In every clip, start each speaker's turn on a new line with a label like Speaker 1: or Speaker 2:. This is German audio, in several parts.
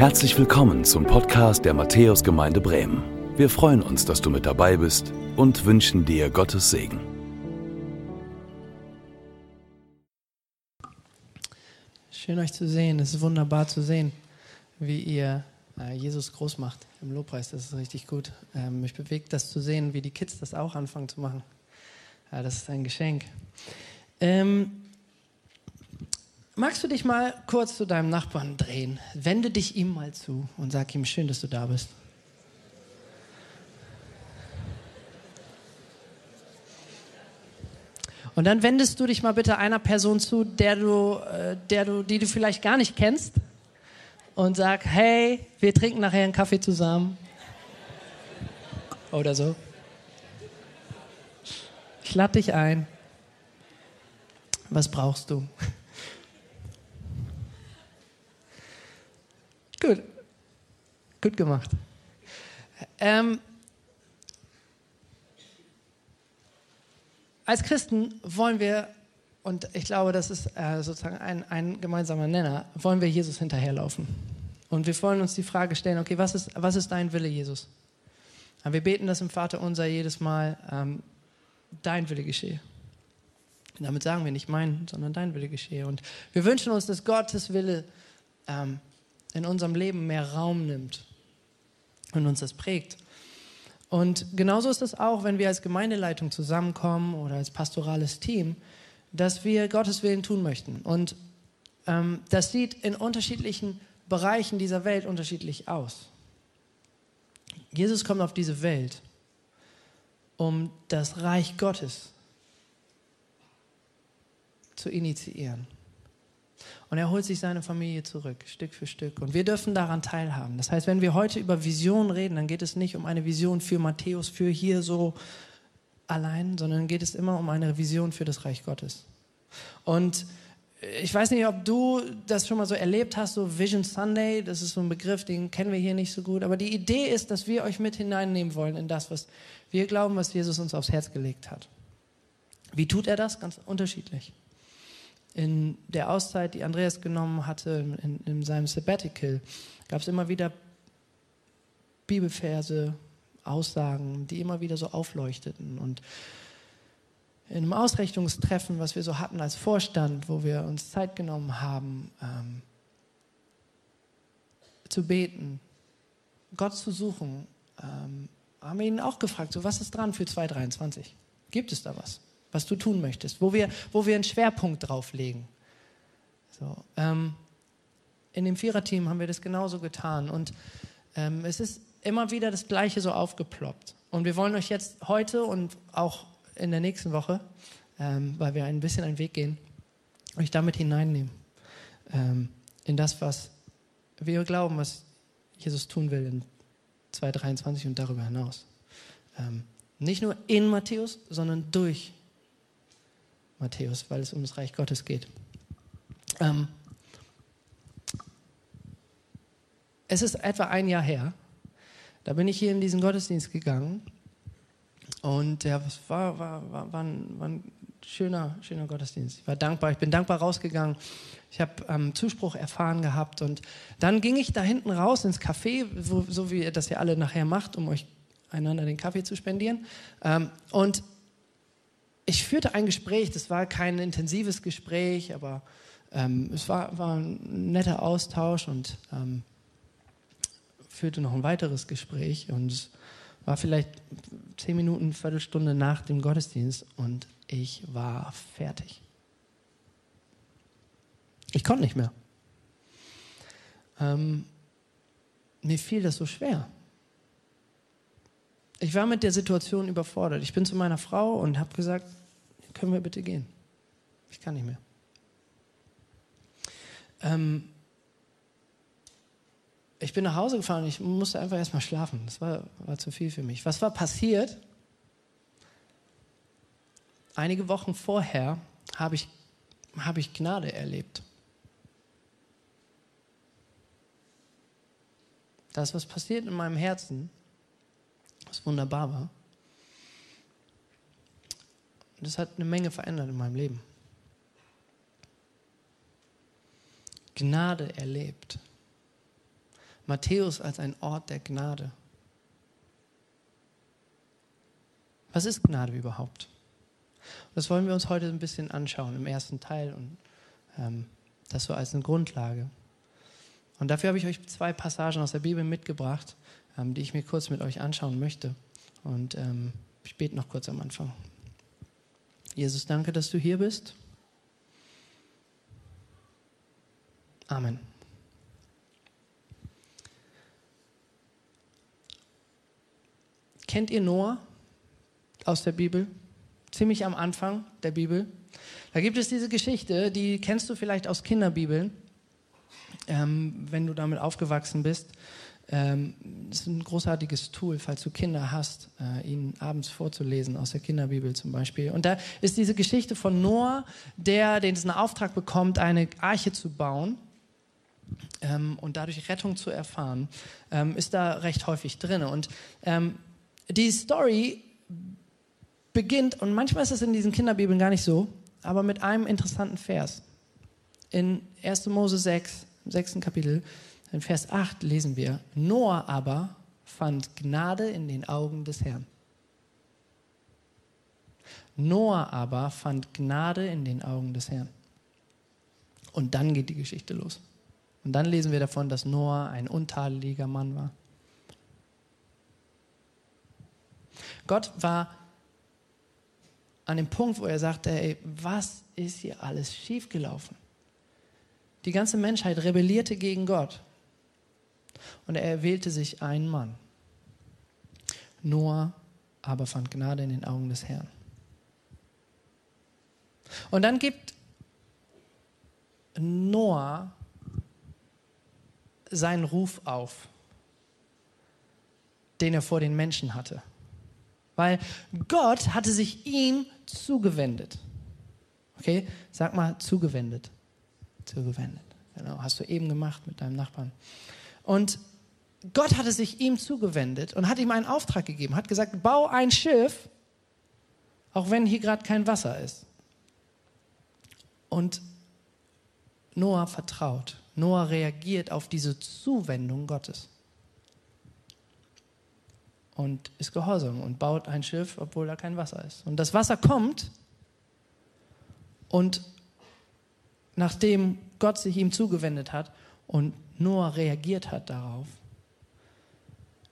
Speaker 1: Herzlich willkommen zum Podcast der Matthäusgemeinde Bremen. Wir freuen uns, dass du mit dabei bist und wünschen dir Gottes Segen.
Speaker 2: Schön euch zu sehen. Es ist wunderbar zu sehen, wie ihr äh, Jesus groß macht im Lobpreis. Das ist richtig gut. Ähm, mich bewegt das zu sehen, wie die Kids das auch anfangen zu machen. Ja, das ist ein Geschenk. Ähm, magst du dich mal kurz zu deinem Nachbarn drehen? Wende dich ihm mal zu und sag ihm, schön, dass du da bist. Und dann wendest du dich mal bitte einer Person zu, der du, äh, der du, die du vielleicht gar nicht kennst und sag, hey, wir trinken nachher einen Kaffee zusammen. Oder so. Ich lade dich ein. Was brauchst du? Gut. Gut gemacht. Ähm, als Christen wollen wir, und ich glaube, das ist äh, sozusagen ein, ein gemeinsamer Nenner, wollen wir Jesus hinterherlaufen. Und wir wollen uns die Frage stellen, okay, was ist, was ist dein Wille, Jesus? Wir beten das im Vater unser jedes Mal, ähm, dein Wille geschehe. Damit sagen wir nicht mein, sondern dein Wille geschehe. Und wir wünschen uns, dass Gottes Wille ähm, in unserem Leben mehr Raum nimmt und uns das prägt. Und genauso ist es auch, wenn wir als Gemeindeleitung zusammenkommen oder als pastorales Team, dass wir Gottes Willen tun möchten. Und ähm, das sieht in unterschiedlichen Bereichen dieser Welt unterschiedlich aus. Jesus kommt auf diese Welt, um das Reich Gottes zu initiieren. Und er holt sich seine Familie zurück, Stück für Stück. Und wir dürfen daran teilhaben. Das heißt, wenn wir heute über Vision reden, dann geht es nicht um eine Vision für Matthäus, für hier so allein, sondern geht es immer um eine Vision für das Reich Gottes. Und ich weiß nicht, ob du das schon mal so erlebt hast, so Vision Sunday, das ist so ein Begriff, den kennen wir hier nicht so gut. Aber die Idee ist, dass wir euch mit hineinnehmen wollen in das, was wir glauben, was Jesus uns aufs Herz gelegt hat. Wie tut er das? Ganz unterschiedlich in der Auszeit, die Andreas genommen hatte, in, in seinem Sabbatical, gab es immer wieder Bibelverse, Aussagen, die immer wieder so aufleuchteten. Und in einem Ausrichtungstreffen, was wir so hatten als Vorstand, wo wir uns Zeit genommen haben, ähm, zu beten, Gott zu suchen, ähm, haben wir ihn auch gefragt, so was ist dran für 2023? Gibt es da was? Was du tun möchtest, wo wir, wo wir einen Schwerpunkt drauf legen. So, ähm, in dem Viererteam haben wir das genauso getan und ähm, es ist immer wieder das Gleiche so aufgeploppt. Und wir wollen euch jetzt heute und auch in der nächsten Woche, ähm, weil wir ein bisschen einen Weg gehen, euch damit hineinnehmen. Ähm, in das, was wir glauben, was Jesus tun will in 2023 und darüber hinaus. Ähm, nicht nur in Matthäus, sondern durch Matthäus, weil es um das Reich Gottes geht. Ähm, es ist etwa ein Jahr her, da bin ich hier in diesen Gottesdienst gegangen und ja, es war, war, war, war, ein, war ein schöner, schöner Gottesdienst. Ich war dankbar, ich bin dankbar rausgegangen. Ich habe ähm, Zuspruch erfahren gehabt und dann ging ich da hinten raus ins Café, wo, so wie ihr das ja alle nachher macht, um euch einander den Kaffee zu spendieren. Ähm, und ich führte ein Gespräch, das war kein intensives Gespräch, aber ähm, es war, war, ein netter Austausch und ähm, führte noch ein weiteres Gespräch und es war vielleicht zehn Minuten, Viertelstunde nach dem Gottesdienst und ich war fertig. Ich konnte nicht mehr. Ähm, mir fiel das so schwer. Ich war mit der Situation überfordert. Ich bin zu meiner Frau und habe gesagt, können wir bitte gehen? Ich kann nicht mehr. Ähm, ich bin nach Hause gefahren und ich musste einfach erstmal schlafen. Das war, war zu viel für mich. Was war passiert? Einige Wochen vorher habe ich, hab ich Gnade erlebt. Da ist was passiert in meinem Herzen, was wunderbar war. Und das hat eine Menge verändert in meinem Leben. Gnade erlebt. Matthäus als ein Ort der Gnade. Was ist Gnade überhaupt? Das wollen wir uns heute ein bisschen anschauen im ersten Teil und ähm, das so als eine Grundlage. Und dafür habe ich euch zwei Passagen aus der Bibel mitgebracht, ähm, die ich mir kurz mit euch anschauen möchte. Und ähm, ich bete noch kurz am Anfang. Jesus, danke, dass du hier bist. Amen. Kennt ihr Noah aus der Bibel? Ziemlich am Anfang der Bibel. Da gibt es diese Geschichte, die kennst du vielleicht aus Kinderbibeln, ähm, wenn du damit aufgewachsen bist. Ähm, das ist ein großartiges Tool, falls du Kinder hast, äh, ihnen abends vorzulesen, aus der Kinderbibel zum Beispiel. Und da ist diese Geschichte von Noah, der den Auftrag bekommt, eine Arche zu bauen ähm, und dadurch Rettung zu erfahren, ähm, ist da recht häufig drin. Und ähm, die Story beginnt, und manchmal ist es in diesen Kinderbibeln gar nicht so, aber mit einem interessanten Vers. In 1. Mose 6, im 6. Kapitel, in Vers 8 lesen wir, Noah aber fand Gnade in den Augen des Herrn. Noah aber fand Gnade in den Augen des Herrn. Und dann geht die Geschichte los. Und dann lesen wir davon, dass Noah ein untadeliger Mann war. Gott war an dem Punkt, wo er sagte, ey, was ist hier alles schiefgelaufen? Die ganze Menschheit rebellierte gegen Gott. Und er erwählte sich einen Mann. Noah aber fand Gnade in den Augen des Herrn. Und dann gibt Noah seinen Ruf auf, den er vor den Menschen hatte. Weil Gott hatte sich ihm zugewendet. Okay, sag mal zugewendet. Zugewendet. Genau, hast du eben gemacht mit deinem Nachbarn. Und Gott hatte sich ihm zugewendet und hat ihm einen Auftrag gegeben, hat gesagt, bau ein Schiff, auch wenn hier gerade kein Wasser ist. Und Noah vertraut. Noah reagiert auf diese Zuwendung Gottes. Und ist gehorsam und baut ein Schiff, obwohl da kein Wasser ist. Und das Wasser kommt und nachdem Gott sich ihm zugewendet hat und Noah reagiert hat darauf,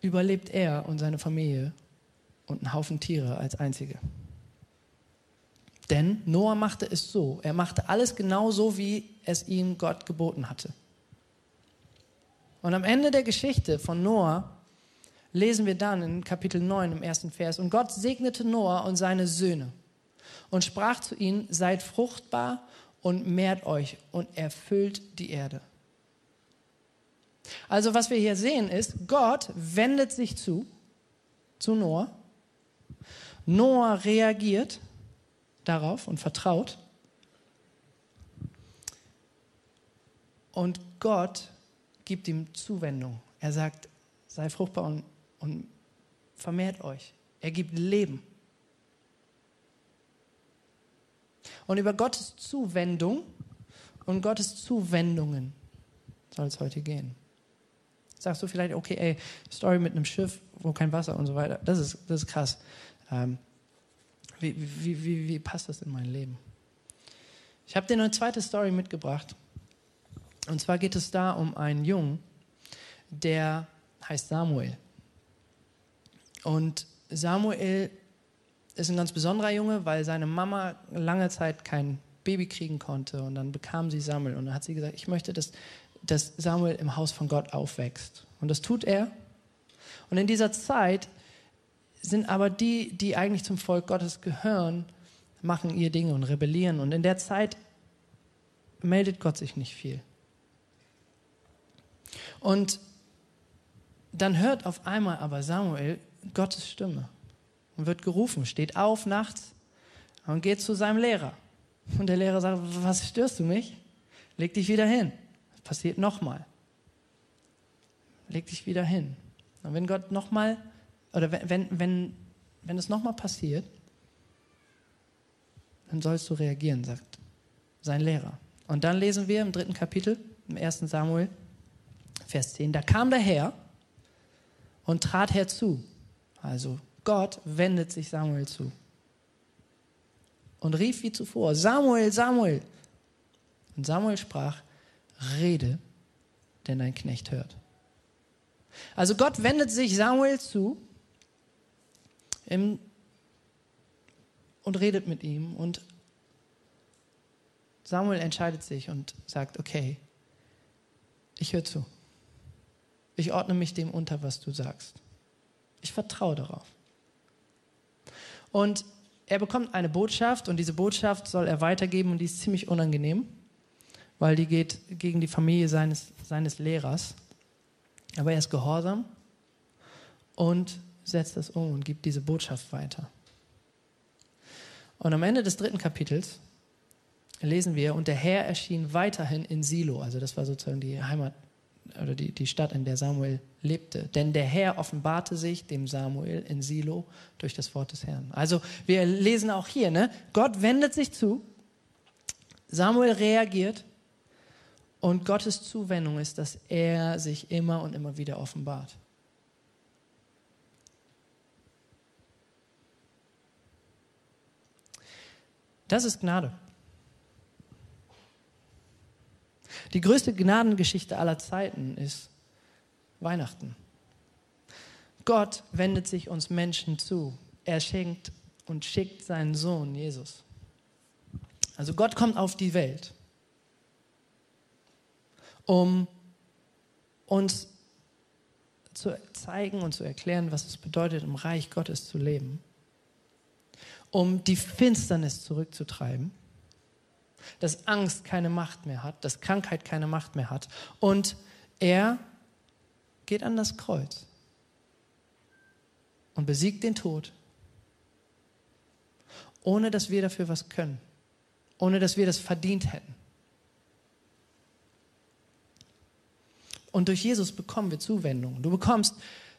Speaker 2: überlebt er und seine Familie und einen Haufen Tiere als einzige. Denn Noah machte es so, er machte alles genau so, wie es ihm Gott geboten hatte. Und am Ende der Geschichte von Noah lesen wir dann in Kapitel 9 im ersten Vers, und Gott segnete Noah und seine Söhne und sprach zu ihnen, seid fruchtbar und mehrt euch und erfüllt die Erde. Also was wir hier sehen ist, Gott wendet sich zu, zu Noah. Noah reagiert darauf und vertraut. Und Gott gibt ihm Zuwendung. Er sagt, sei fruchtbar und, und vermehrt euch. Er gibt Leben. Und über Gottes Zuwendung und Gottes Zuwendungen soll es heute gehen. Sagst du vielleicht, okay, ey, Story mit einem Schiff, wo kein Wasser und so weiter, das ist, das ist krass. Ähm, wie, wie, wie, wie passt das in mein Leben? Ich habe dir eine zweite Story mitgebracht. Und zwar geht es da um einen Jungen, der heißt Samuel. Und Samuel ist ein ganz besonderer Junge, weil seine Mama lange Zeit kein Baby kriegen konnte. Und dann bekam sie Samuel. Und dann hat sie gesagt, ich möchte, dass, dass Samuel im Haus von Gott aufwächst. Und das tut er. Und in dieser Zeit sind aber die, die eigentlich zum Volk Gottes gehören, machen ihr Dinge und rebellieren. Und in der Zeit meldet Gott sich nicht viel. Und dann hört auf einmal aber Samuel Gottes Stimme und wird gerufen, steht auf nachts und geht zu seinem Lehrer. Und der Lehrer sagt, was störst du mich? Leg dich wieder hin. Passiert nochmal. Leg dich wieder hin. Und wenn Gott nochmal oder wenn, wenn, wenn, wenn es nochmal passiert, dann sollst du reagieren, sagt sein Lehrer. Und dann lesen wir im dritten Kapitel, im ersten Samuel, Vers 10, da kam der Herr und trat herzu. Also Gott wendet sich Samuel zu und rief wie zuvor, Samuel, Samuel. Und Samuel sprach, rede, denn dein Knecht hört. Also Gott wendet sich Samuel zu im, und redet mit ihm und Samuel entscheidet sich und sagt, okay, ich höre zu. Ich ordne mich dem unter, was du sagst. Ich vertraue darauf. Und er bekommt eine Botschaft und diese Botschaft soll er weitergeben und die ist ziemlich unangenehm, weil die geht gegen die Familie seines, seines Lehrers. Aber er ist gehorsam und setzt das um und gibt diese Botschaft weiter. Und am Ende des dritten Kapitels lesen wir, und der Herr erschien weiterhin in Silo, also das war sozusagen die Heimat oder die, die Stadt, in der Samuel lebte. Denn der Herr offenbarte sich dem Samuel in Silo durch das Wort des Herrn. Also wir lesen auch hier, ne? Gott wendet sich zu, Samuel reagiert und Gottes Zuwendung ist, dass er sich immer und immer wieder offenbart. Das ist Gnade. Die größte Gnadengeschichte aller Zeiten ist Weihnachten. Gott wendet sich uns Menschen zu. Er schenkt und schickt seinen Sohn Jesus. Also Gott kommt auf die Welt, um uns zu zeigen und zu erklären, was es bedeutet, im Reich Gottes zu leben, um die Finsternis zurückzutreiben dass Angst keine Macht mehr hat, dass Krankheit keine Macht mehr hat. Und er geht an das Kreuz und besiegt den Tod, ohne dass wir dafür was können, ohne dass wir das verdient hätten. Und durch Jesus bekommen wir Zuwendung. Du bekommst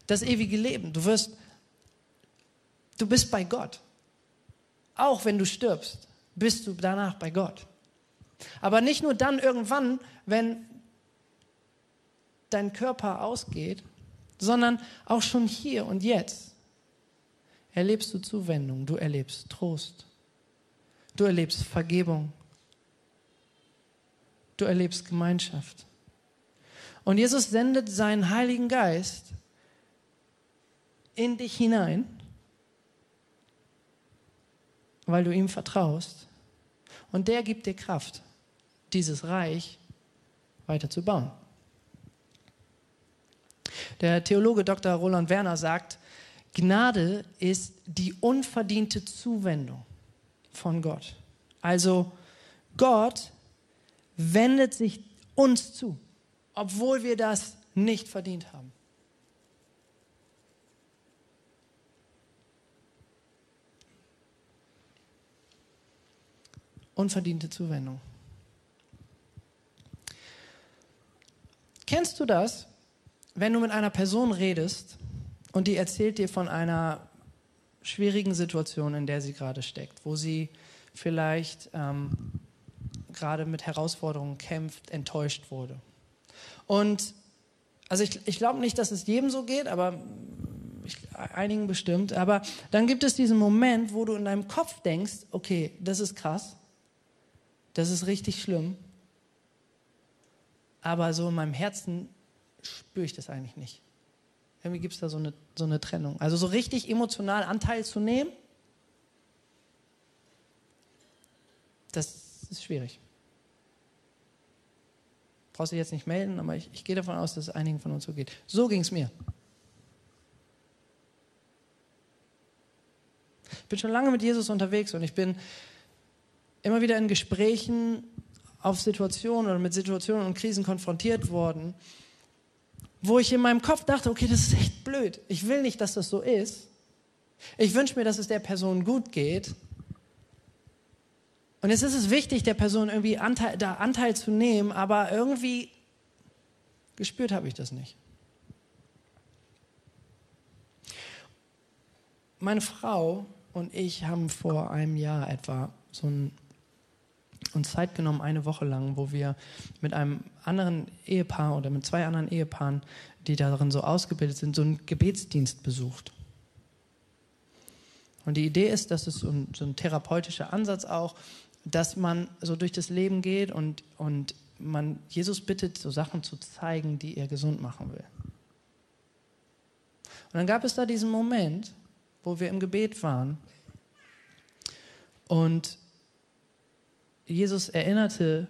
Speaker 2: das ewige Leben. Du wirst, du bist bei Gott. Auch wenn du stirbst, bist du danach bei Gott. Aber nicht nur dann irgendwann, wenn dein Körper ausgeht, sondern auch schon hier und jetzt erlebst du Zuwendung, du erlebst Trost, du erlebst Vergebung, du erlebst Gemeinschaft. Und Jesus sendet seinen Heiligen Geist in dich hinein, weil du ihm vertraust. Und der gibt dir Kraft dieses Reich weiter zu bauen. Der Theologe Dr. Roland Werner sagt, Gnade ist die unverdiente Zuwendung von Gott. Also Gott wendet sich uns zu, obwohl wir das nicht verdient haben. Unverdiente Zuwendung. Kennst du das, wenn du mit einer Person redest und die erzählt dir von einer schwierigen Situation, in der sie gerade steckt, wo sie vielleicht ähm, gerade mit Herausforderungen kämpft, enttäuscht wurde. Und also ich, ich glaube nicht, dass es jedem so geht, aber ich, einigen bestimmt. Aber dann gibt es diesen Moment, wo du in deinem Kopf denkst, okay, das ist krass, das ist richtig schlimm aber so in meinem Herzen spüre ich das eigentlich nicht. Irgendwie gibt es da so eine, so eine Trennung. Also so richtig emotional Anteil zu nehmen, das ist schwierig. Brauchst du jetzt nicht melden, aber ich, ich gehe davon aus, dass es einigen von uns so geht. So ging es mir. Ich bin schon lange mit Jesus unterwegs und ich bin immer wieder in Gesprächen auf Situationen oder mit Situationen und Krisen konfrontiert worden, wo ich in meinem Kopf dachte, okay, das ist echt blöd. Ich will nicht, dass das so ist. Ich wünsche mir, dass es der Person gut geht. Und jetzt ist es wichtig, der Person irgendwie Anteil, da Anteil zu nehmen, aber irgendwie gespürt habe ich das nicht. Meine Frau und ich haben vor einem Jahr etwa so ein uns Zeit genommen, eine Woche lang, wo wir mit einem anderen Ehepaar oder mit zwei anderen Ehepaaren, die darin so ausgebildet sind, so einen Gebetsdienst besucht. Und die Idee ist, dass es so ein, so ein therapeutischer Ansatz auch, dass man so durch das Leben geht und, und man Jesus bittet, so Sachen zu zeigen, die er gesund machen will. Und dann gab es da diesen Moment, wo wir im Gebet waren und Jesus erinnerte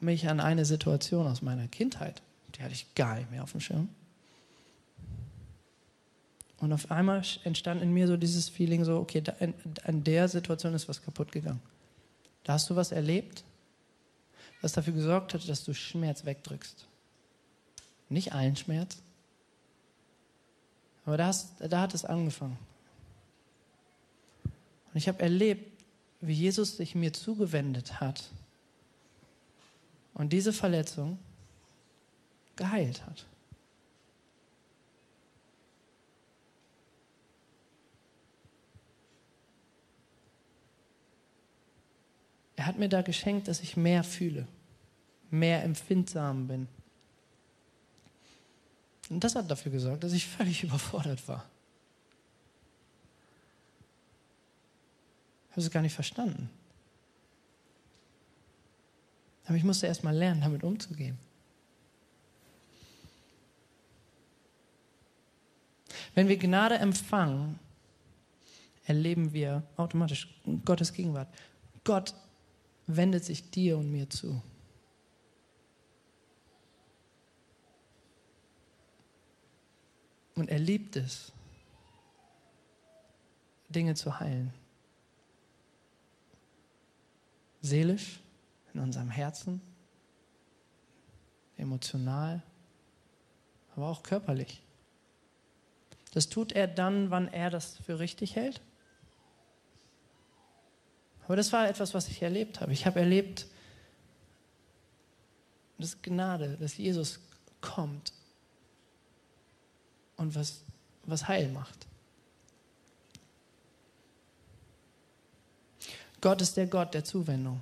Speaker 2: mich an eine Situation aus meiner Kindheit. Die hatte ich gar nicht mehr auf dem Schirm. Und auf einmal entstand in mir so dieses Feeling, so, okay, da, in, an der Situation ist was kaputt gegangen. Da hast du was erlebt, was dafür gesorgt hat, dass du Schmerz wegdrückst. Nicht allen Schmerz, aber da, hast, da hat es angefangen. Und ich habe erlebt, wie Jesus sich mir zugewendet hat und diese Verletzung geheilt hat. Er hat mir da geschenkt, dass ich mehr fühle, mehr empfindsam bin. Und das hat dafür gesorgt, dass ich völlig überfordert war. Ich habe es gar nicht verstanden. Aber ich musste erst mal lernen, damit umzugehen. Wenn wir Gnade empfangen, erleben wir automatisch Gottes Gegenwart. Gott wendet sich dir und mir zu. Und er liebt es, Dinge zu heilen. Seelisch, in unserem Herzen, emotional, aber auch körperlich. Das tut er dann, wann er das für richtig hält aber das war etwas, was ich erlebt habe. Ich habe erlebt, dass Gnade, dass Jesus kommt und was, was heil macht. Gott ist der Gott der Zuwendung.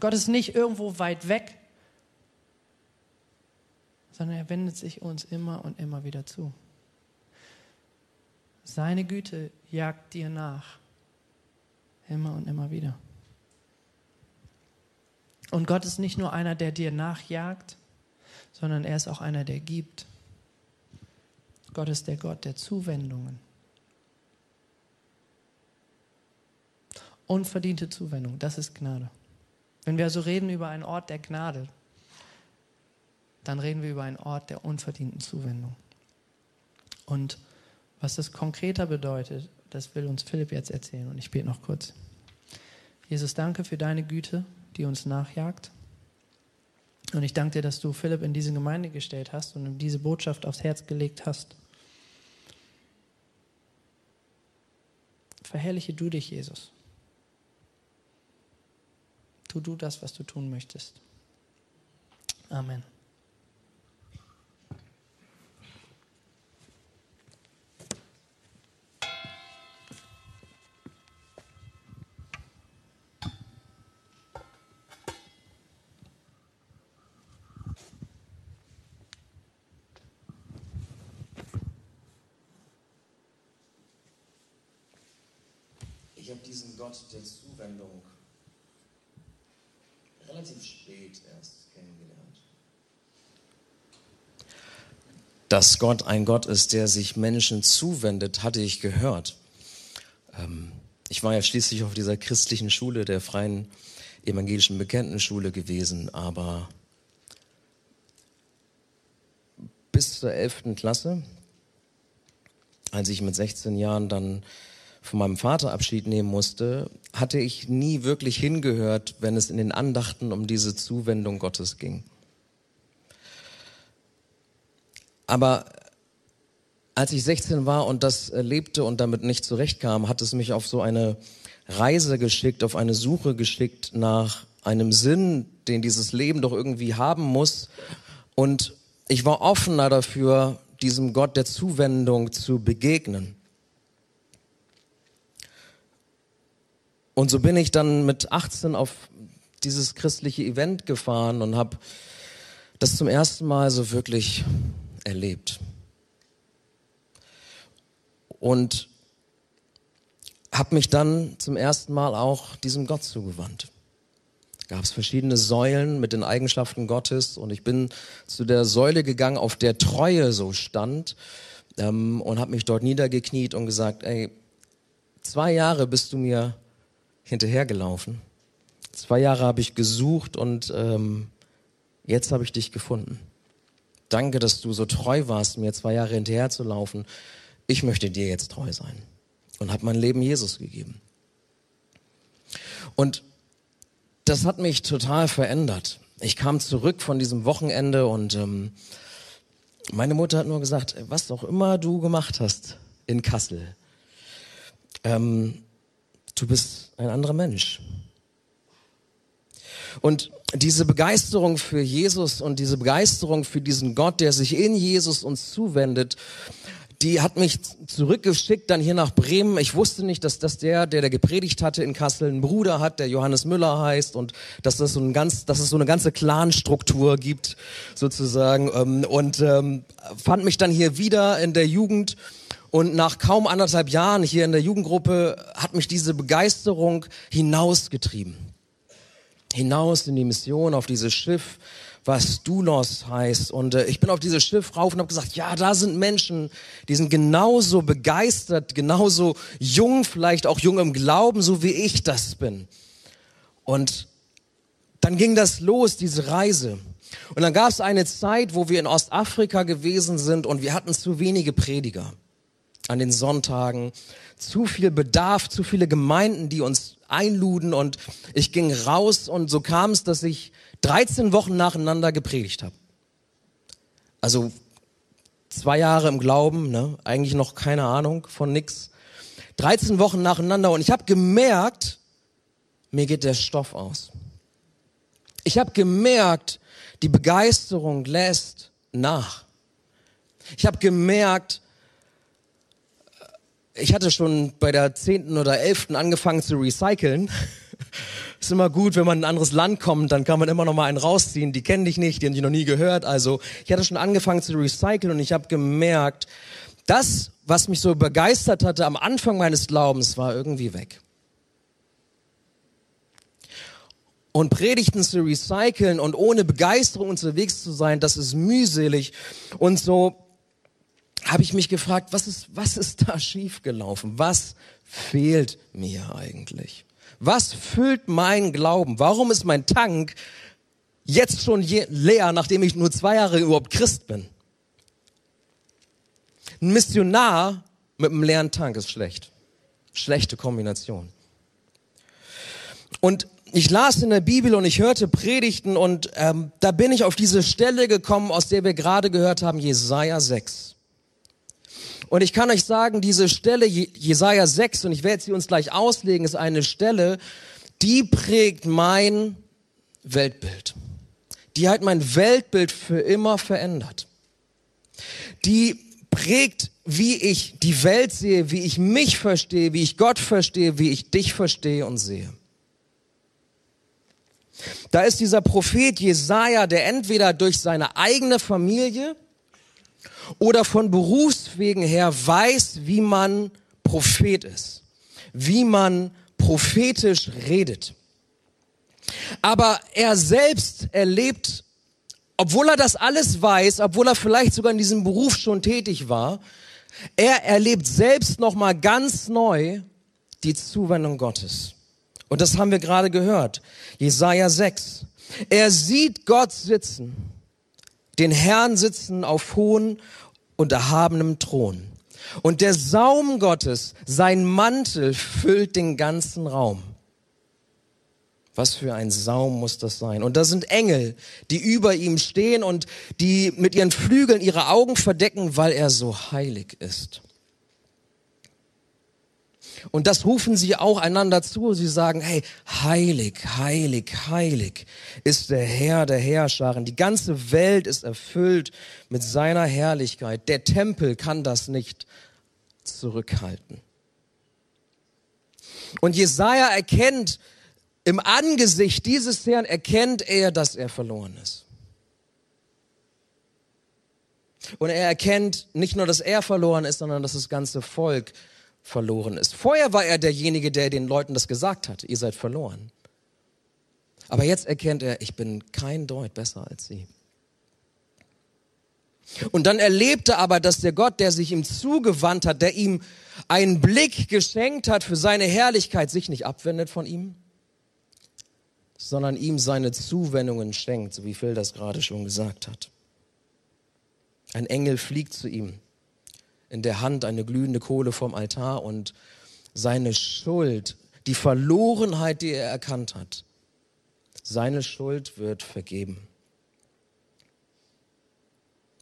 Speaker 2: Gott ist nicht irgendwo weit weg, sondern er wendet sich uns immer und immer wieder zu. Seine Güte jagt dir nach. Immer und immer wieder. Und Gott ist nicht nur einer, der dir nachjagt, sondern er ist auch einer, der gibt. Gott ist der Gott der Zuwendungen. Unverdiente Zuwendung, das ist Gnade. Wenn wir also reden über einen Ort der Gnade, dann reden wir über einen Ort der unverdienten Zuwendung. Und was das konkreter bedeutet, das will uns Philipp jetzt erzählen und ich bete noch kurz. Jesus, danke für deine Güte, die uns nachjagt. Und ich danke dir, dass du Philipp in diese Gemeinde gestellt hast und ihm diese Botschaft aufs Herz gelegt hast. Verherrliche du dich, Jesus. Tu du das, was du tun möchtest. Amen.
Speaker 3: Diesen Gott der Zuwendung relativ spät erst kennengelernt. Dass Gott ein Gott ist, der sich Menschen zuwendet, hatte ich gehört. Ähm, ich war ja schließlich auf dieser christlichen Schule, der freien evangelischen Bekenntnisschule gewesen, aber bis zur 11. Klasse, als ich mit 16 Jahren dann von meinem Vater Abschied nehmen musste, hatte ich nie wirklich hingehört, wenn es in den Andachten um diese Zuwendung Gottes ging. Aber als ich 16 war und das erlebte und damit nicht zurechtkam, hat es mich auf so eine Reise geschickt, auf eine Suche geschickt nach einem Sinn, den dieses Leben doch irgendwie haben muss. Und ich war offener dafür, diesem Gott der Zuwendung zu begegnen. Und so bin ich dann mit 18 auf dieses christliche Event gefahren und habe das zum ersten Mal so wirklich erlebt. Und habe mich dann zum ersten Mal auch diesem Gott zugewandt. Gab es verschiedene Säulen mit den Eigenschaften Gottes und ich bin zu der Säule gegangen, auf der Treue so stand ähm, und habe mich dort niedergekniet und gesagt, ey, zwei Jahre bist du mir hinterhergelaufen. Zwei Jahre habe ich gesucht und ähm, jetzt habe ich dich gefunden. Danke, dass du so treu warst, mir zwei Jahre hinterherzulaufen. Ich möchte dir jetzt treu sein und habe mein Leben Jesus gegeben. Und das hat mich total verändert. Ich kam zurück von diesem Wochenende und ähm, meine Mutter hat nur gesagt, was auch immer du gemacht hast in Kassel, ähm, du bist ein anderer Mensch. Und diese Begeisterung für Jesus und diese Begeisterung für diesen Gott, der sich in Jesus uns zuwendet, die hat mich zurückgeschickt dann hier nach Bremen. Ich wusste nicht, dass das der, der der gepredigt hatte in Kassel, einen Bruder hat, der Johannes Müller heißt und dass das so ein ganz, dass es so eine ganze Clanstruktur gibt sozusagen ähm, und ähm, fand mich dann hier wieder in der Jugend und nach kaum anderthalb Jahren hier in der Jugendgruppe hat mich diese Begeisterung hinausgetrieben, hinaus in die Mission auf dieses Schiff was Dulos heißt. Und äh, ich bin auf dieses Schiff rauf und habe gesagt, ja, da sind Menschen, die sind genauso begeistert, genauso jung, vielleicht auch jung im Glauben, so wie ich das bin. Und dann ging das los, diese Reise. Und dann gab es eine Zeit, wo wir in Ostafrika gewesen sind und wir hatten zu wenige Prediger an den Sonntagen, zu viel Bedarf, zu viele Gemeinden, die uns einluden und ich ging raus und so kam es, dass ich 13 Wochen nacheinander gepredigt habe. Also zwei Jahre im Glauben, ne? eigentlich noch keine Ahnung von nix. 13 Wochen nacheinander und ich habe gemerkt, mir geht der Stoff aus. Ich habe gemerkt, die Begeisterung lässt nach. Ich habe gemerkt, ich hatte schon bei der zehnten oder elften angefangen zu recyceln ist immer gut, wenn man in ein anderes Land kommt, dann kann man immer noch mal einen rausziehen. Die kennen dich nicht, die haben dich noch nie gehört. Also ich hatte schon angefangen zu recyceln und ich habe gemerkt, das, was mich so begeistert hatte am Anfang meines Glaubens, war irgendwie weg. Und Predigten zu recyceln und ohne Begeisterung unterwegs zu sein, das ist mühselig. Und so habe ich mich gefragt, was ist, was ist da schiefgelaufen? Was fehlt mir eigentlich? Was füllt mein Glauben? Warum ist mein Tank jetzt schon leer, nachdem ich nur zwei Jahre überhaupt Christ bin? Ein Missionar mit einem leeren Tank ist schlecht. Schlechte Kombination. Und ich las in der Bibel und ich hörte Predigten und ähm, da bin ich auf diese Stelle gekommen, aus der wir gerade gehört haben, Jesaja 6. Und ich kann euch sagen, diese Stelle, Jesaja 6, und ich werde sie uns gleich auslegen, ist eine Stelle, die prägt mein Weltbild. Die hat mein Weltbild für immer verändert. Die prägt, wie ich die Welt sehe, wie ich mich verstehe, wie ich Gott verstehe, wie ich dich verstehe und sehe. Da ist dieser Prophet Jesaja, der entweder durch seine eigene Familie oder von Berufswegen her weiß, wie man Prophet ist, wie man prophetisch redet. Aber er selbst erlebt, obwohl er das alles weiß, obwohl er vielleicht sogar in diesem Beruf schon tätig war, er erlebt selbst noch mal ganz neu die Zuwendung Gottes. Und das haben wir gerade gehört. Jesaja 6. Er sieht Gott sitzen den Herrn sitzen auf hohen und erhabenem Thron. Und der Saum Gottes, sein Mantel, füllt den ganzen Raum. Was für ein Saum muss das sein? Und da sind Engel, die über ihm stehen und die mit ihren Flügeln ihre Augen verdecken, weil er so heilig ist. Und das rufen sie auch einander zu. Sie sagen, hey, heilig, heilig, heilig ist der Herr der Herrscharen. Die ganze Welt ist erfüllt mit seiner Herrlichkeit. Der Tempel kann das nicht zurückhalten. Und Jesaja erkennt, im Angesicht dieses Herrn erkennt er, dass er verloren ist. Und er erkennt nicht nur, dass er verloren ist, sondern dass das ganze Volk verloren ist. Vorher war er derjenige, der den Leuten das gesagt hat, ihr seid verloren. Aber jetzt erkennt er, ich bin kein Deut besser als sie. Und dann erlebte aber, dass der Gott, der sich ihm zugewandt hat, der ihm einen Blick geschenkt hat für seine Herrlichkeit, sich nicht abwendet von ihm, sondern ihm seine Zuwendungen schenkt, so wie Phil das gerade schon gesagt hat. Ein Engel fliegt zu ihm, in der Hand eine glühende Kohle vom Altar und seine Schuld, die Verlorenheit, die er erkannt hat, seine Schuld wird vergeben.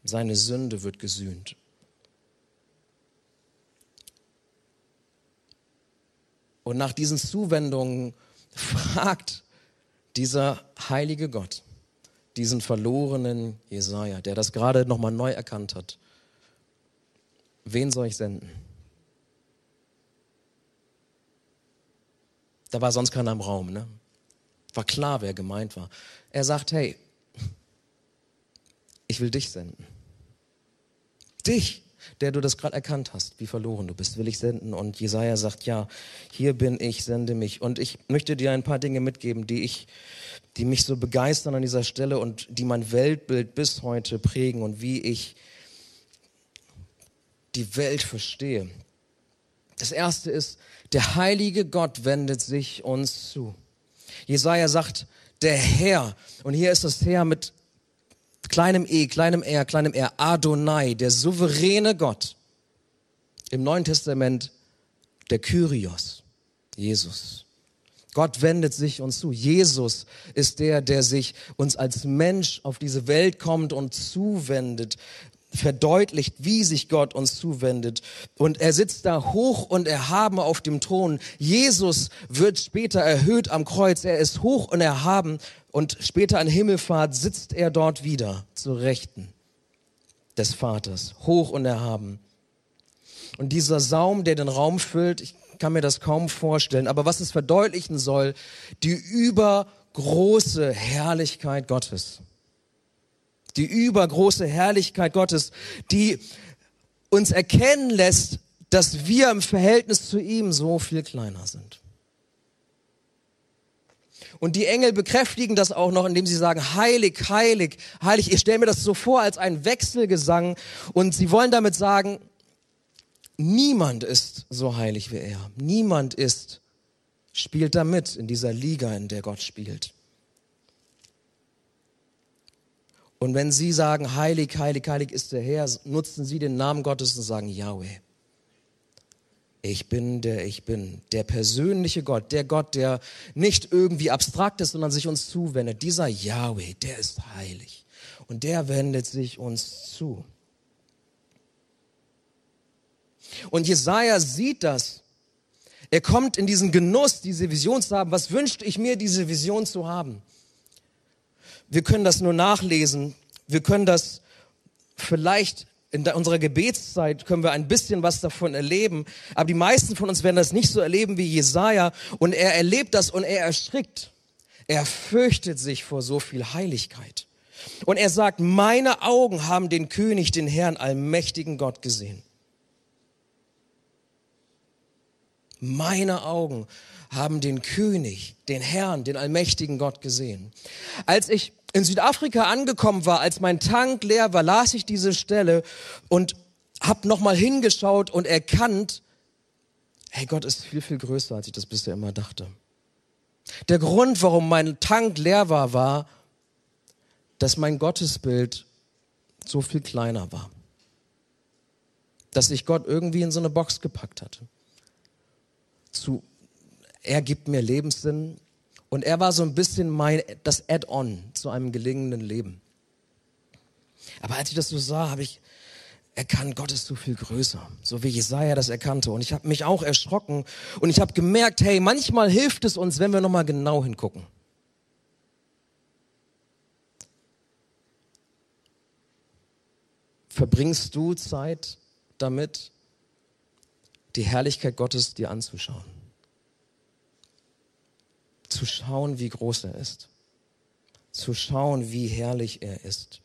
Speaker 3: Seine Sünde wird gesühnt. Und nach diesen Zuwendungen fragt dieser heilige Gott diesen verlorenen Jesaja, der das gerade nochmal neu erkannt hat. Wen soll ich senden? Da war sonst keiner im Raum, ne? War klar, wer gemeint war. Er sagt, hey, ich will dich senden. Dich, der du das gerade erkannt hast, wie verloren du bist, will ich senden. Und Jesaja sagt, ja, hier bin ich, sende mich. Und ich möchte dir ein paar Dinge mitgeben, die ich, die mich so begeistern an dieser Stelle und die mein Weltbild bis heute prägen und wie ich die Welt verstehe. Das erste ist, der heilige Gott wendet sich uns zu. Jesaja sagt, der Herr, und hier ist das Herr mit kleinem e, kleinem r, kleinem r, Adonai, der souveräne Gott. Im Neuen Testament der Kyrios, Jesus. Gott wendet sich uns zu. Jesus ist der, der sich uns als Mensch auf diese Welt kommt und zuwendet verdeutlicht, wie sich Gott uns zuwendet. Und er sitzt da hoch und erhaben auf dem Thron. Jesus wird später erhöht am Kreuz. Er ist hoch und erhaben und später an Himmelfahrt sitzt er dort wieder zur Rechten des Vaters, hoch und erhaben. Und dieser Saum, der den Raum füllt, ich kann mir das kaum vorstellen, aber was es verdeutlichen soll, die übergroße Herrlichkeit Gottes die übergroße Herrlichkeit Gottes, die uns erkennen lässt, dass wir im Verhältnis zu ihm so viel kleiner sind. Und die Engel bekräftigen das auch noch, indem sie sagen, heilig, heilig, heilig. Ich stelle mir das so vor als ein Wechselgesang. Und sie wollen damit sagen, niemand ist so heilig wie er. Niemand ist, spielt da mit in dieser Liga, in der Gott spielt. Und wenn Sie sagen, heilig, heilig, heilig ist der Herr, nutzen Sie den Namen Gottes und sagen, Yahweh. Ich bin der ich bin, der persönliche Gott, der Gott, der nicht irgendwie abstrakt ist, sondern sich uns zuwendet. Dieser Yahweh, der ist heilig und der wendet sich uns zu. Und Jesaja sieht das. Er kommt in diesen Genuss, diese Vision zu haben. Was wünschte ich mir, diese Vision zu haben? Wir können das nur nachlesen. Wir können das vielleicht in unserer Gebetszeit können wir ein bisschen was davon erleben, aber die meisten von uns werden das nicht so erleben wie Jesaja und er erlebt das und er erschrickt. Er fürchtet sich vor so viel Heiligkeit. Und er sagt, meine Augen haben den König, den Herrn, allmächtigen Gott gesehen. Meine Augen haben den König, den Herrn, den allmächtigen Gott gesehen. Als ich in Südafrika angekommen war, als mein Tank leer war, las ich diese Stelle und habe nochmal hingeschaut und erkannt, hey, Gott ist viel, viel größer, als ich das bisher immer dachte. Der Grund, warum mein Tank leer war, war, dass mein Gottesbild so viel kleiner war. Dass ich Gott irgendwie in so eine Box gepackt hatte. Zu, er gibt mir Lebenssinn, und er war so ein bisschen mein, das Add-on zu einem gelingenden Leben. Aber als ich das so sah, habe ich erkannt, Gott ist so viel größer, so wie Jesaja das erkannte. Und ich habe mich auch erschrocken und ich habe gemerkt, hey, manchmal hilft es uns, wenn wir nochmal genau hingucken. Verbringst du Zeit damit, die Herrlichkeit Gottes dir anzuschauen? Zu schauen, wie groß er ist, zu schauen, wie herrlich er ist.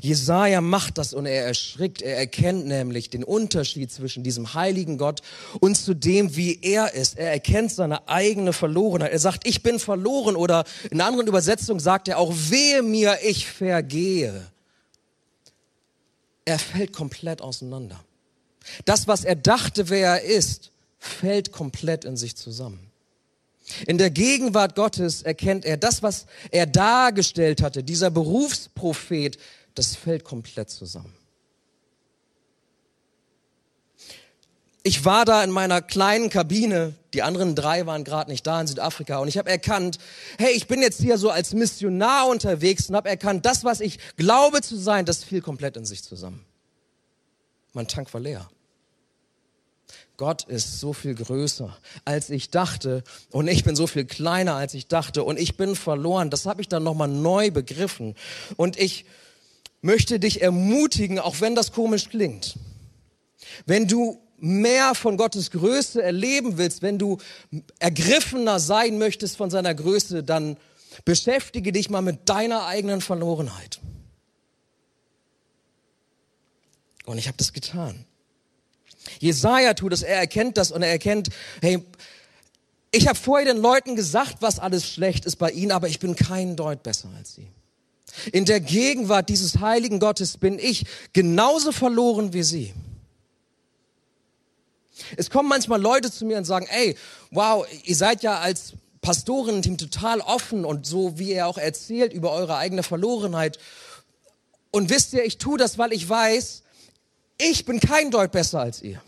Speaker 3: Jesaja macht das und er erschrickt. Er erkennt nämlich den Unterschied zwischen diesem heiligen Gott und zu dem, wie er ist. Er erkennt seine eigene Verlorenheit. Er sagt, ich bin verloren oder in anderen Übersetzungen sagt er auch, wehe mir, ich vergehe. Er fällt komplett auseinander. Das, was er dachte, wer er ist, fällt komplett in sich zusammen. In der Gegenwart Gottes erkennt er das, was er dargestellt hatte, dieser Berufsprophet, das fällt komplett zusammen. Ich war da in meiner kleinen Kabine, die anderen drei waren gerade nicht da in Südafrika und ich habe erkannt, hey, ich bin jetzt hier so als Missionar unterwegs und habe erkannt, das, was ich glaube zu sein, das fiel komplett in sich zusammen. Mein Tank war leer. Gott ist so viel größer, als ich dachte und ich bin so viel kleiner, als ich dachte und ich bin verloren. Das habe ich dann nochmal neu begriffen und ich möchte dich ermutigen, auch wenn das komisch klingt. Wenn du mehr von Gottes Größe erleben willst, wenn du ergriffener sein möchtest von seiner Größe, dann beschäftige dich mal mit deiner eigenen Verlorenheit. Und ich habe das getan. Jesaja tut es, er erkennt das und er erkennt, hey, ich habe vorher den Leuten gesagt, was alles schlecht ist bei ihnen, aber ich bin kein Deut besser als sie. In der Gegenwart dieses heiligen Gottes bin ich genauso verloren wie sie. Es kommen manchmal Leute zu mir und sagen, ey, wow, ihr seid ja als Pastorenteam total offen und so, wie ihr auch erzählt über eure eigene Verlorenheit. Und wisst ihr, ich tue das, weil ich weiß, ich bin kein Deut besser als ihr.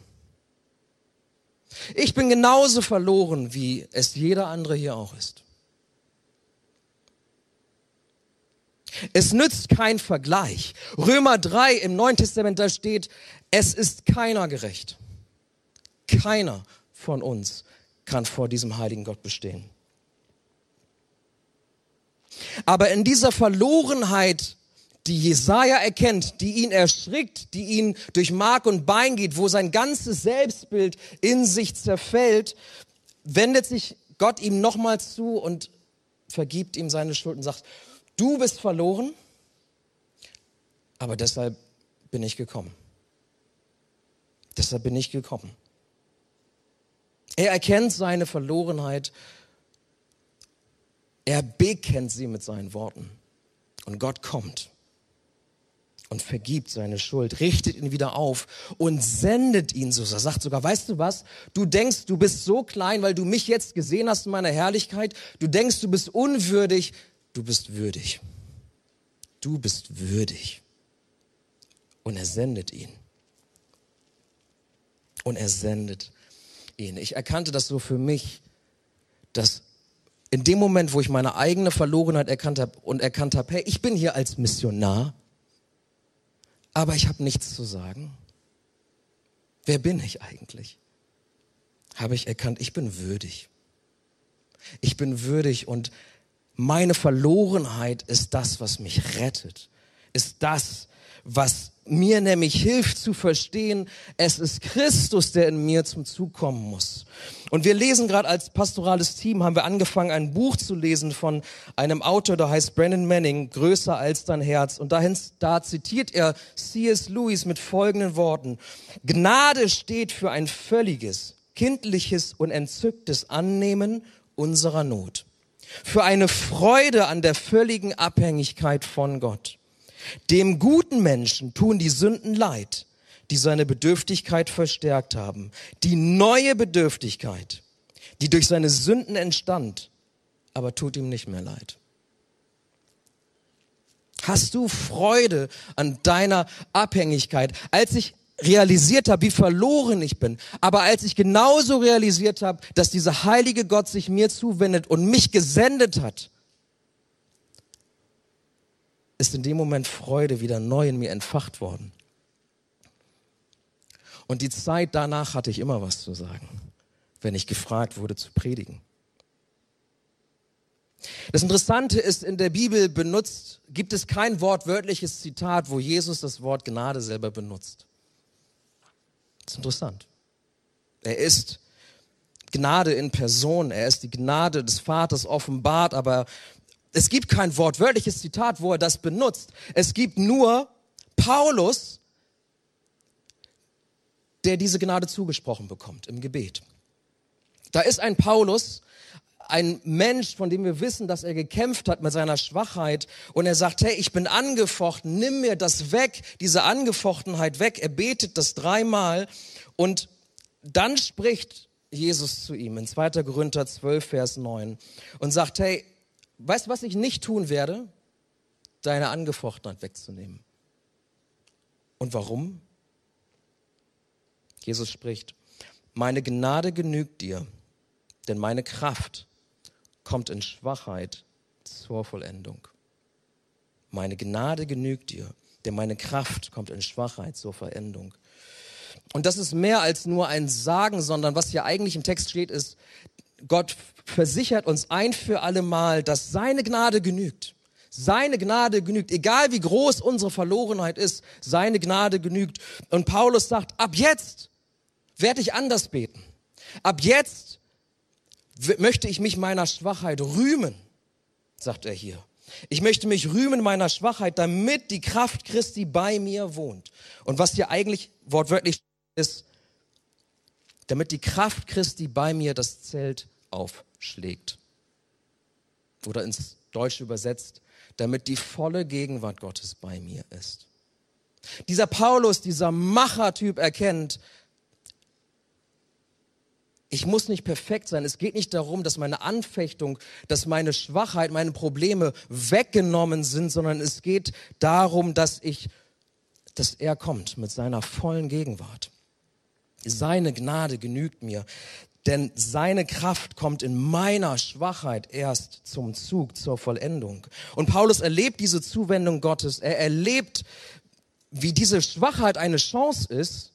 Speaker 3: Ich bin genauso verloren, wie es jeder andere hier auch ist. Es nützt kein Vergleich. Römer 3 im Neuen Testament, da steht, es ist keiner gerecht. Keiner von uns kann vor diesem heiligen Gott bestehen. Aber in dieser Verlorenheit, die Jesaja erkennt, die ihn erschrickt, die ihn durch Mark und Bein geht, wo sein ganzes Selbstbild in sich zerfällt, wendet sich Gott ihm nochmal zu und vergibt ihm seine Schuld und sagt, Du bist verloren, aber deshalb bin ich gekommen. Deshalb bin ich gekommen. Er erkennt seine Verlorenheit. Er bekennt sie mit seinen Worten. Und Gott kommt und vergibt seine Schuld, richtet ihn wieder auf und sendet ihn so. Er sagt sogar, weißt du was? Du denkst, du bist so klein, weil du mich jetzt gesehen hast in meiner Herrlichkeit. Du denkst, du bist unwürdig du bist würdig. Du bist würdig. Und er sendet ihn. Und er sendet ihn. Ich erkannte das so für mich, dass in dem Moment, wo ich meine eigene Verlorenheit erkannt habe und erkannt habe, hey, ich bin hier als Missionar, aber ich habe nichts zu sagen. Wer bin ich eigentlich? Habe ich erkannt, ich bin würdig. Ich bin würdig und meine Verlorenheit ist das, was mich rettet, ist das, was mir nämlich hilft zu verstehen, es ist Christus, der in mir zum Zug kommen muss. Und wir lesen gerade als pastorales Team, haben wir angefangen, ein Buch zu lesen von einem Autor, der heißt Brandon Manning, Größer als dein Herz. Und dahin, da zitiert er C.S. Lewis mit folgenden Worten. Gnade steht für ein völliges, kindliches und entzücktes Annehmen unserer Not für eine Freude an der völligen Abhängigkeit von Gott. Dem guten Menschen tun die Sünden leid, die seine Bedürftigkeit verstärkt haben. Die neue Bedürftigkeit, die durch seine Sünden entstand, aber tut ihm nicht mehr leid. Hast du Freude an deiner Abhängigkeit? Als ich realisiert habe, wie verloren ich bin, aber als ich genauso realisiert habe, dass dieser heilige Gott sich mir zuwendet und mich gesendet hat, ist in dem Moment Freude wieder neu in mir entfacht worden. Und die Zeit danach hatte ich immer was zu sagen, wenn ich gefragt wurde zu predigen. Das Interessante ist, in der Bibel benutzt, gibt es kein wortwörtliches Zitat, wo Jesus das Wort Gnade selber benutzt. Das ist interessant. Er ist Gnade in Person. Er ist die Gnade des Vaters offenbart, aber es gibt kein wortwörtliches Zitat, wo er das benutzt. Es gibt nur Paulus, der diese Gnade zugesprochen bekommt im Gebet. Da ist ein Paulus, ein Mensch, von dem wir wissen, dass er gekämpft hat mit seiner Schwachheit und er sagt, hey, ich bin angefochten, nimm mir das weg, diese Angefochtenheit weg. Er betet das dreimal und dann spricht Jesus zu ihm in 2. Korinther 12, Vers 9 und sagt, hey, weißt du, was ich nicht tun werde? Deine Angefochtenheit wegzunehmen. Und warum? Jesus spricht, meine Gnade genügt dir, denn meine Kraft kommt in Schwachheit zur Vollendung. Meine Gnade genügt dir, denn meine Kraft kommt in Schwachheit zur Vollendung. Und das ist mehr als nur ein Sagen, sondern was hier eigentlich im Text steht, ist, Gott versichert uns ein für alle Mal, dass seine Gnade genügt. Seine Gnade genügt, egal wie groß unsere Verlorenheit ist, seine Gnade genügt. Und Paulus sagt, ab jetzt werde ich anders beten. Ab jetzt möchte ich mich meiner Schwachheit rühmen, sagt er hier. Ich möchte mich rühmen meiner Schwachheit, damit die Kraft Christi bei mir wohnt. Und was hier eigentlich wortwörtlich ist, damit die Kraft Christi bei mir das Zelt aufschlägt. Oder ins Deutsche übersetzt, damit die volle Gegenwart Gottes bei mir ist. Dieser Paulus, dieser Machertyp erkennt, ich muss nicht perfekt sein. Es geht nicht darum, dass meine Anfechtung, dass meine Schwachheit, meine Probleme weggenommen sind, sondern es geht darum, dass ich, dass er kommt mit seiner vollen Gegenwart. Seine Gnade genügt mir, denn seine Kraft kommt in meiner Schwachheit erst zum Zug, zur Vollendung. Und Paulus erlebt diese Zuwendung Gottes. Er erlebt, wie diese Schwachheit eine Chance ist,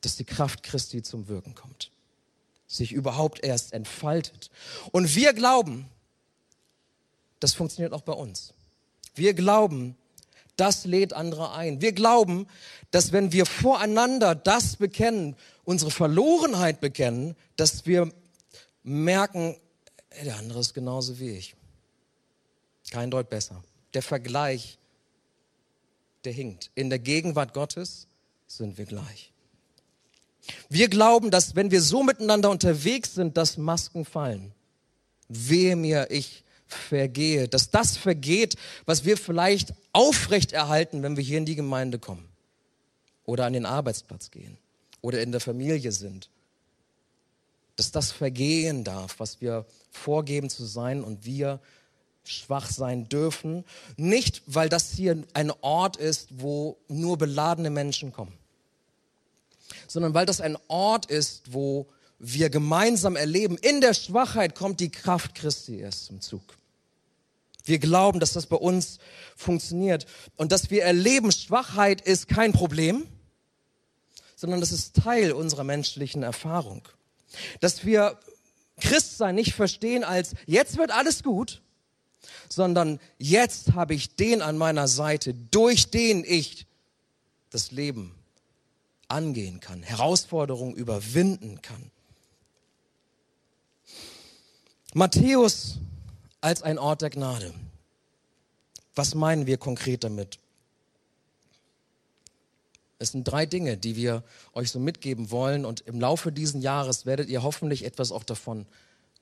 Speaker 3: dass die Kraft Christi zum Wirken kommt, sich überhaupt erst entfaltet. Und wir glauben, das funktioniert auch bei uns. Wir glauben, das lädt andere ein. Wir glauben, dass wenn wir voreinander das bekennen, unsere Verlorenheit bekennen, dass wir merken, der andere ist genauso wie ich. Kein Deut besser. Der Vergleich, der hinkt. In der Gegenwart Gottes sind wir gleich. Wir glauben, dass wenn wir so miteinander unterwegs sind, dass Masken fallen. Wehe mir, ich vergehe, dass das vergeht, was wir vielleicht aufrechterhalten, wenn wir hier in die Gemeinde kommen oder an den Arbeitsplatz gehen oder in der Familie sind. Dass das vergehen darf, was wir vorgeben zu sein und wir schwach sein dürfen. Nicht, weil das hier ein Ort ist, wo nur beladene Menschen kommen sondern weil das ein Ort ist, wo wir gemeinsam erleben, in der Schwachheit kommt die Kraft Christi erst zum Zug. Wir glauben, dass das bei uns funktioniert und dass wir erleben, Schwachheit ist kein Problem, sondern das ist Teil unserer menschlichen Erfahrung. Dass wir Christsein nicht verstehen als jetzt wird alles gut, sondern jetzt habe ich den an meiner Seite, durch den ich das Leben angehen kann, Herausforderungen überwinden kann. Matthäus als ein Ort der Gnade. Was meinen wir konkret damit? Es sind drei Dinge, die wir euch so mitgeben wollen und im Laufe dieses Jahres werdet ihr hoffentlich etwas auch davon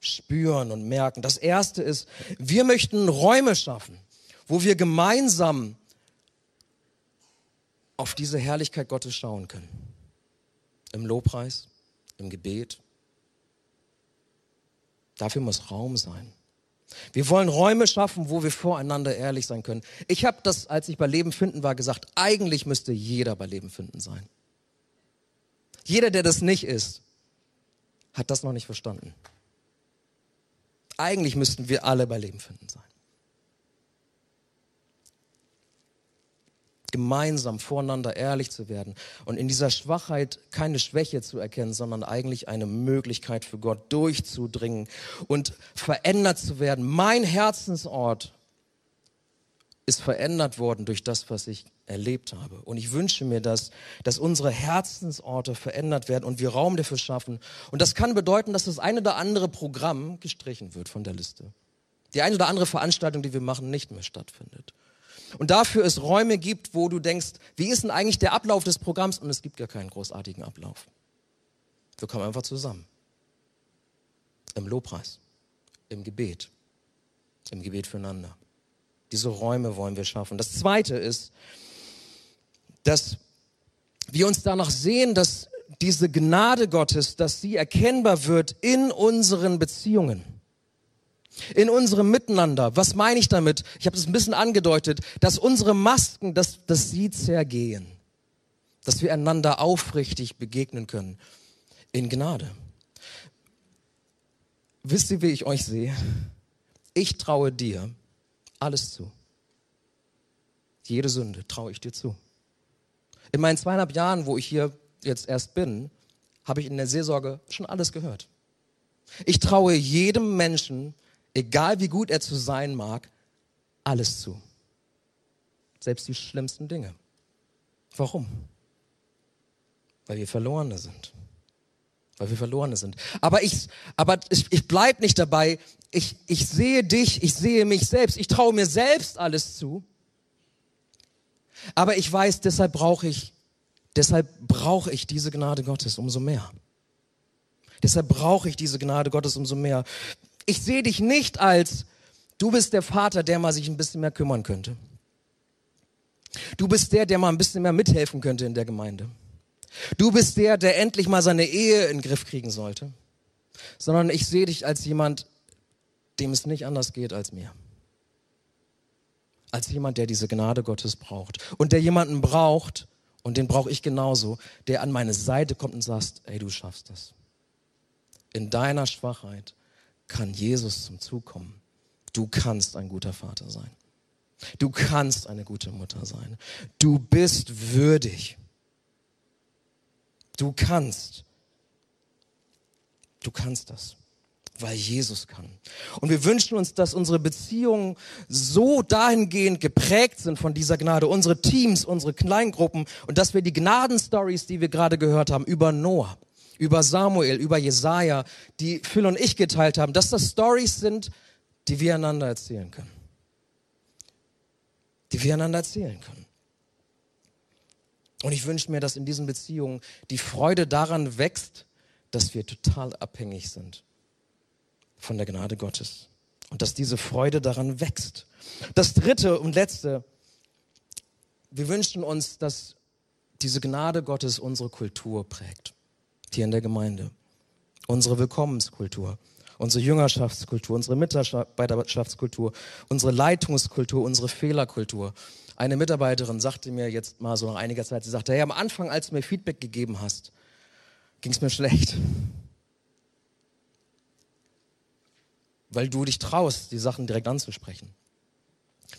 Speaker 3: spüren und merken. Das erste ist, wir möchten Räume schaffen, wo wir gemeinsam auf diese Herrlichkeit Gottes schauen können. Im Lobpreis, im Gebet. Dafür muss Raum sein. Wir wollen Räume schaffen, wo wir voreinander ehrlich sein können. Ich habe das, als ich bei Leben finden war, gesagt, eigentlich müsste jeder bei Leben finden sein. Jeder, der das nicht ist, hat das noch nicht verstanden. Eigentlich müssten wir alle bei Leben finden sein. Gemeinsam voreinander ehrlich zu werden und in dieser Schwachheit keine Schwäche zu erkennen, sondern eigentlich eine Möglichkeit für Gott durchzudringen und verändert zu werden. Mein Herzensort ist verändert worden durch das, was ich erlebt habe. Und ich wünsche mir das, dass unsere Herzensorte verändert werden und wir Raum dafür schaffen. Und das kann bedeuten, dass das eine oder andere Programm gestrichen wird von der Liste. Die eine oder andere Veranstaltung, die wir machen, nicht mehr stattfindet. Und dafür es Räume gibt, wo du denkst, wie ist denn eigentlich der Ablauf des Programms? Und es gibt gar keinen großartigen Ablauf. Wir kommen einfach zusammen. Im Lobpreis, im Gebet, im Gebet füreinander. Diese Räume wollen wir schaffen. Das Zweite ist, dass wir uns danach sehen, dass diese Gnade Gottes, dass sie erkennbar wird in unseren Beziehungen, in unserem Miteinander. Was meine ich damit? Ich habe es ein bisschen angedeutet, dass unsere Masken, dass, dass sie zergehen, dass wir einander aufrichtig begegnen können in Gnade. Wisst ihr, wie ich euch sehe? Ich traue dir alles zu. Jede Sünde traue ich dir zu. In meinen zweieinhalb Jahren, wo ich hier jetzt erst bin, habe ich in der Seelsorge schon alles gehört. Ich traue jedem Menschen, egal wie gut er zu sein mag, alles zu. Selbst die schlimmsten Dinge. Warum? Weil wir Verlorene sind. Weil wir Verlorene sind. Aber ich, aber ich, ich bleib nicht dabei. Ich, ich sehe dich, ich sehe mich selbst. Ich traue mir selbst alles zu. Aber ich weiß, deshalb brauche ich, deshalb brauche ich diese Gnade Gottes umso mehr. Deshalb brauche ich diese Gnade Gottes umso mehr. Ich sehe dich nicht als, du bist der Vater, der mal sich ein bisschen mehr kümmern könnte. Du bist der, der mal ein bisschen mehr mithelfen könnte in der Gemeinde. Du bist der, der endlich mal seine Ehe in den Griff kriegen sollte. Sondern ich sehe dich als jemand, dem es nicht anders geht als mir als jemand, der diese Gnade Gottes braucht. Und der jemanden braucht, und den brauche ich genauso, der an meine Seite kommt und sagt, ey, du schaffst das. In deiner Schwachheit kann Jesus zum Zug kommen. Du kannst ein guter Vater sein. Du kannst eine gute Mutter sein. Du bist würdig. Du kannst. Du kannst das weil Jesus kann. Und wir wünschen uns, dass unsere Beziehungen so dahingehend geprägt sind von dieser Gnade, unsere Teams, unsere Kleingruppen und dass wir die Gnadenstories, die wir gerade gehört haben, über Noah, über Samuel, über Jesaja, die Phil und ich geteilt haben, dass das Stories sind, die wir einander erzählen können. Die wir einander erzählen können. Und ich wünsche mir, dass in diesen Beziehungen die Freude daran wächst, dass wir total abhängig sind von der Gnade Gottes. Und dass diese Freude daran wächst. Das dritte und letzte, wir wünschen uns, dass diese Gnade Gottes unsere Kultur prägt. Hier in der Gemeinde. Unsere Willkommenskultur, unsere Jüngerschaftskultur, unsere Mitarbeiterschaftskultur, unsere Leitungskultur, unsere Fehlerkultur. Eine Mitarbeiterin sagte mir jetzt mal so nach einiger Zeit, sie sagte, hey, am Anfang, als du mir Feedback gegeben hast, ging es mir schlecht. weil du dich traust, die Sachen direkt anzusprechen.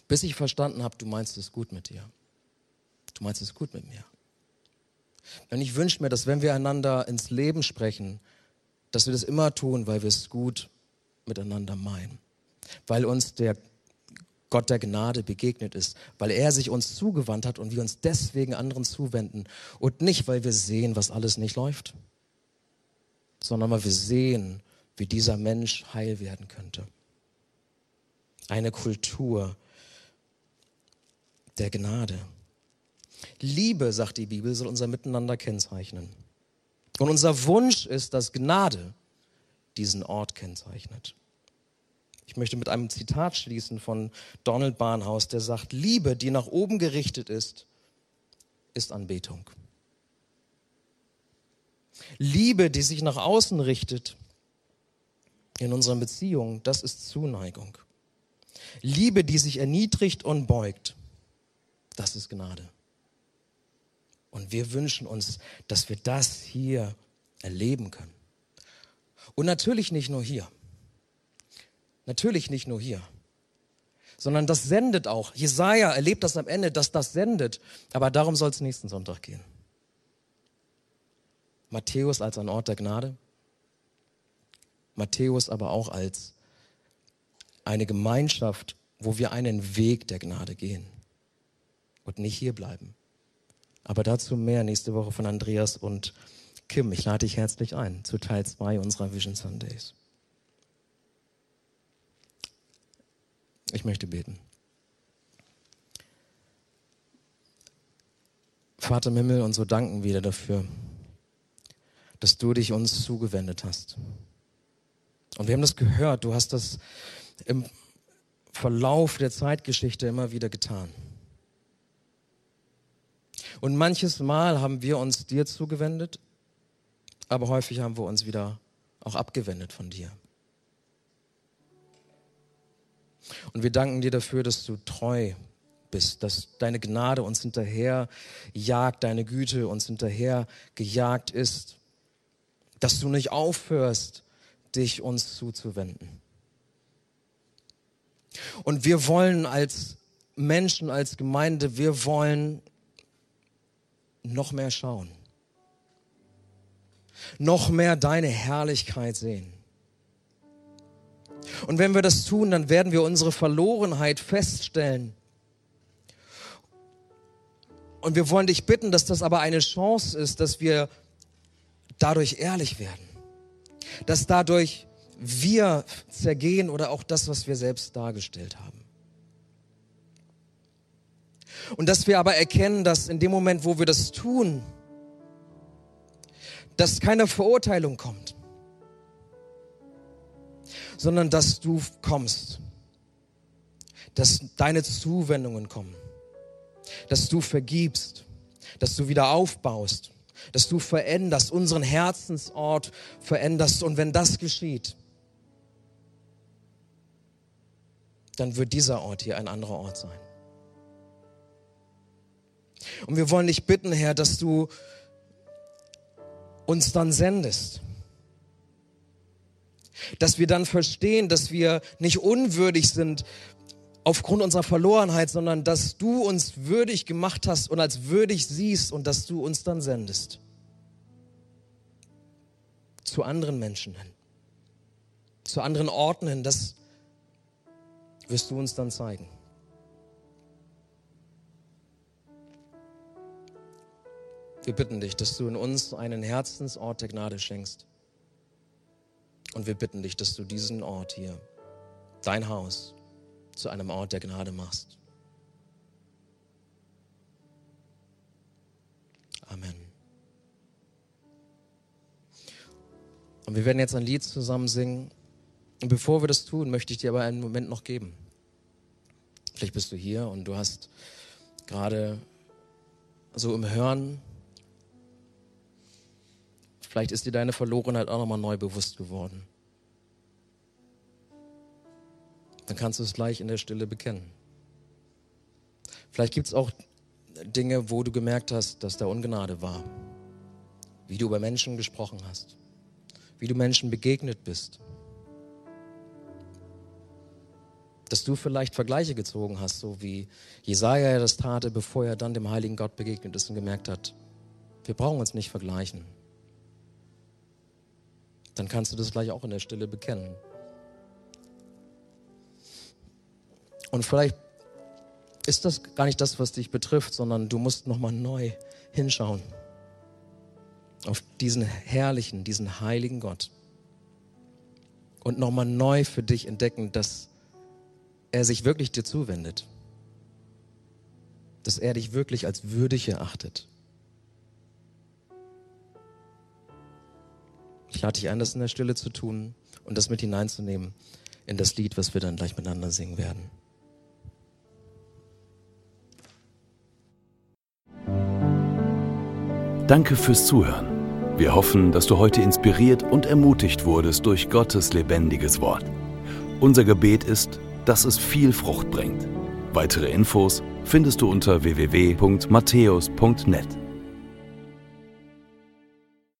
Speaker 3: Bis ich verstanden habe, du meinst es gut mit dir. Du meinst es gut mit mir. Und ich wünsche mir, dass wenn wir einander ins Leben sprechen, dass wir das immer tun, weil wir es gut miteinander meinen. Weil uns der Gott der Gnade begegnet ist, weil er sich uns zugewandt hat und wir uns deswegen anderen zuwenden und nicht, weil wir sehen, was alles nicht läuft, sondern weil wir sehen, wie dieser Mensch heil werden könnte. Eine Kultur der Gnade. Liebe, sagt die Bibel, soll unser Miteinander kennzeichnen. Und unser Wunsch ist, dass Gnade diesen Ort kennzeichnet. Ich möchte mit einem Zitat schließen von Donald Barnhaus, der sagt, Liebe, die nach oben gerichtet ist, ist Anbetung. Liebe, die sich nach außen richtet, in unseren Beziehungen, das ist Zuneigung. Liebe, die sich erniedrigt und beugt, das ist Gnade. Und wir wünschen uns, dass wir das hier erleben können. Und natürlich nicht nur hier. Natürlich nicht nur hier. Sondern das sendet auch. Jesaja erlebt das am Ende, dass das sendet. Aber darum soll es nächsten Sonntag gehen. Matthäus als ein Ort der Gnade. Matthäus aber auch als eine Gemeinschaft, wo wir einen Weg der Gnade gehen und nicht hier bleiben. Aber dazu mehr nächste Woche von Andreas und Kim. Ich lade dich herzlich ein zu Teil 2 unserer Vision Sundays. Ich möchte beten. Vater im Himmel, und so danken wir dir dafür, dass du dich uns zugewendet hast. Und wir haben das gehört, du hast das im Verlauf der Zeitgeschichte immer wieder getan. Und manches Mal haben wir uns dir zugewendet, aber häufig haben wir uns wieder auch abgewendet von dir. Und wir danken dir dafür, dass du treu bist, dass deine Gnade uns hinterher jagt, deine Güte uns hinterher gejagt ist, dass du nicht aufhörst, dich uns zuzuwenden. Und wir wollen als Menschen, als Gemeinde, wir wollen noch mehr schauen, noch mehr deine Herrlichkeit sehen. Und wenn wir das tun, dann werden wir unsere Verlorenheit feststellen. Und wir wollen dich bitten, dass das aber eine Chance ist, dass wir dadurch ehrlich werden. Dass dadurch wir zergehen oder auch das, was wir selbst dargestellt haben. Und dass wir aber erkennen, dass in dem Moment, wo wir das tun, dass keine Verurteilung kommt, sondern dass du kommst, dass deine Zuwendungen kommen, dass du vergibst, dass du wieder aufbaust, dass du veränderst, unseren Herzensort veränderst. Und wenn das geschieht, dann wird dieser Ort hier ein anderer Ort sein. Und wir wollen dich bitten, Herr, dass du uns dann sendest dass wir dann verstehen, dass wir nicht unwürdig sind aufgrund unserer Verlorenheit, sondern dass du uns würdig gemacht hast und als würdig siehst und dass du uns dann sendest. Zu anderen Menschen hin. Zu anderen Orten hin. Das wirst du uns dann zeigen. Wir bitten dich, dass du in uns einen Herzensort der Gnade schenkst und wir bitten dich, dass du diesen Ort hier, dein Haus, zu einem Ort der Gnade machst. Amen. Und wir werden jetzt ein Lied zusammen singen. Und bevor wir das tun, möchte ich dir aber einen Moment noch geben. Vielleicht bist du hier und du hast gerade so im Hören Vielleicht ist dir deine Verlorenheit auch nochmal neu bewusst geworden. Dann kannst du es gleich in der Stille bekennen. Vielleicht gibt es auch Dinge, wo du gemerkt hast, dass da Ungnade war. Wie du über Menschen gesprochen hast. Wie du Menschen begegnet bist. Dass du vielleicht Vergleiche gezogen hast, so wie Jesaja das tate, bevor er dann dem heiligen Gott begegnet ist und gemerkt hat, wir brauchen uns nicht vergleichen dann kannst du das gleich auch in der Stille bekennen. Und vielleicht ist das gar nicht das, was dich betrifft, sondern du musst nochmal neu hinschauen auf diesen herrlichen, diesen heiligen Gott und nochmal neu für dich entdecken, dass er sich wirklich dir zuwendet, dass er dich wirklich als würdig erachtet Ich lade dich ein, das in der Stille zu tun und das mit hineinzunehmen in das Lied, was wir dann gleich miteinander singen werden.
Speaker 1: Danke fürs Zuhören. Wir hoffen, dass du heute inspiriert und ermutigt wurdest durch Gottes lebendiges Wort. Unser Gebet ist, dass es viel Frucht bringt. Weitere Infos findest du unter www.matthäus.net.